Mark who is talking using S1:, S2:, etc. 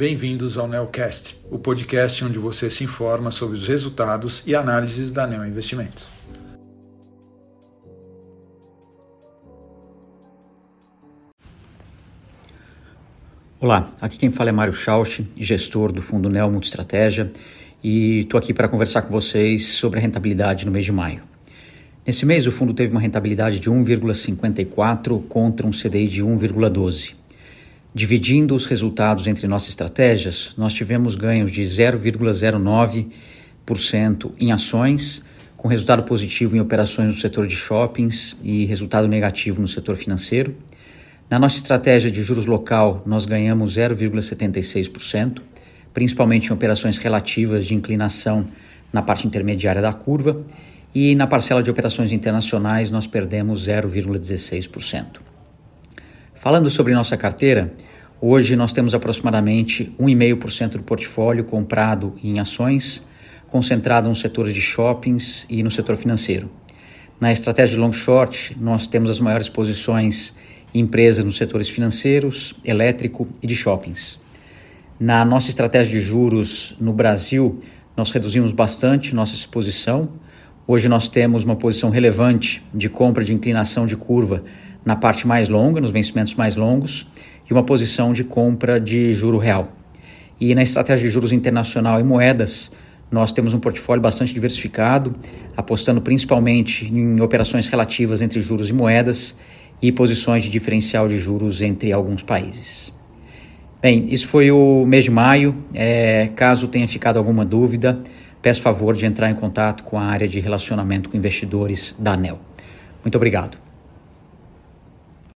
S1: Bem-vindos ao Neocast, o podcast onde você se informa sobre os resultados e análises da Neo Investimentos.
S2: Olá, aqui quem fala é Mário Schausch, gestor do fundo Neo Multistratégia, e estou aqui para conversar com vocês sobre a rentabilidade no mês de maio. Nesse mês, o fundo teve uma rentabilidade de 1,54 contra um CDI de 1,12. Dividindo os resultados entre nossas estratégias, nós tivemos ganhos de 0,09% em ações, com resultado positivo em operações no setor de shoppings e resultado negativo no setor financeiro. Na nossa estratégia de juros local, nós ganhamos 0,76%, principalmente em operações relativas de inclinação na parte intermediária da curva, e na parcela de operações internacionais nós perdemos 0,16%. Falando sobre nossa carteira, hoje nós temos aproximadamente 1,5% do portfólio comprado em ações, concentrado no setor de shoppings e no setor financeiro. Na estratégia de long short, nós temos as maiores posições em empresas nos setores financeiros, elétrico e de shoppings. Na nossa estratégia de juros no Brasil, nós reduzimos bastante nossa exposição. Hoje nós temos uma posição relevante de compra de inclinação de curva na parte mais longa, nos vencimentos mais longos, e uma posição de compra de juro real. E na estratégia de juros internacional e moedas, nós temos um portfólio bastante diversificado, apostando principalmente em operações relativas entre juros e moedas e posições de diferencial de juros entre alguns países. Bem, isso foi o mês de maio. É, caso tenha ficado alguma dúvida, peço favor de entrar em contato com a área de relacionamento com investidores da ANEL. Muito obrigado.